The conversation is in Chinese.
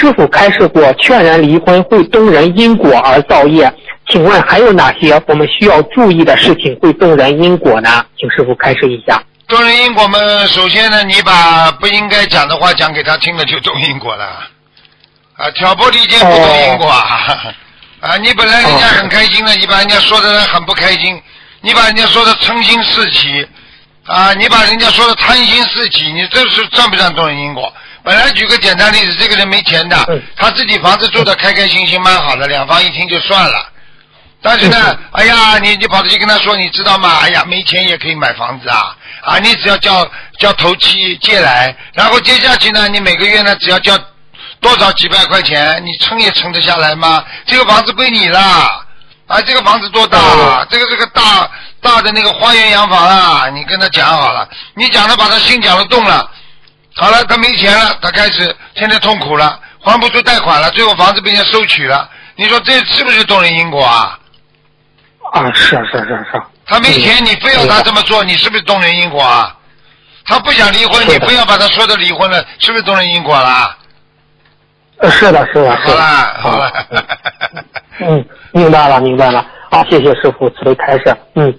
师傅开示过，劝人离婚会动人因果而造业。请问还有哪些我们需要注意的事情会动人因果呢？请师傅开示一下。动人因果嘛，首先呢，你把不应该讲的话讲给他听了，就动因果了。啊，挑拨离间不动因果啊！啊，你本来人家很开心的，你把人家说的很不开心，你把人家说的嗔心四起，啊，你把人家说的贪心四起，你这是算不算动人因果？本来举个简单例子，这个人没钱的，他自己房子住的开开心心蛮好的，两房一厅就算了。但是呢，哎呀，你你跑出去跟他说，你知道吗？哎呀，没钱也可以买房子啊！啊，你只要交交头期借来，然后接下去呢，你每个月呢只要交多少几百块钱，你撑也撑得下来吗？这个房子归你了，啊，这个房子多大？这个这个大大的那个花园洋房啊！你跟他讲好了，你讲了把他心讲了动了，好了，他没钱了，他开始天天痛苦了，还不出贷款了，最后房子被人家收取了，你说这是不是动人因果啊？啊，是啊是是是。他没钱，你非要他这么做，你是不是动人因果啊？他不想离婚，你非要把他说的离婚了，是不是动人因果啦？呃，是的，是的，好了，好了。嗯，明白了，明白了。好，谢谢师傅慈悲开示。嗯，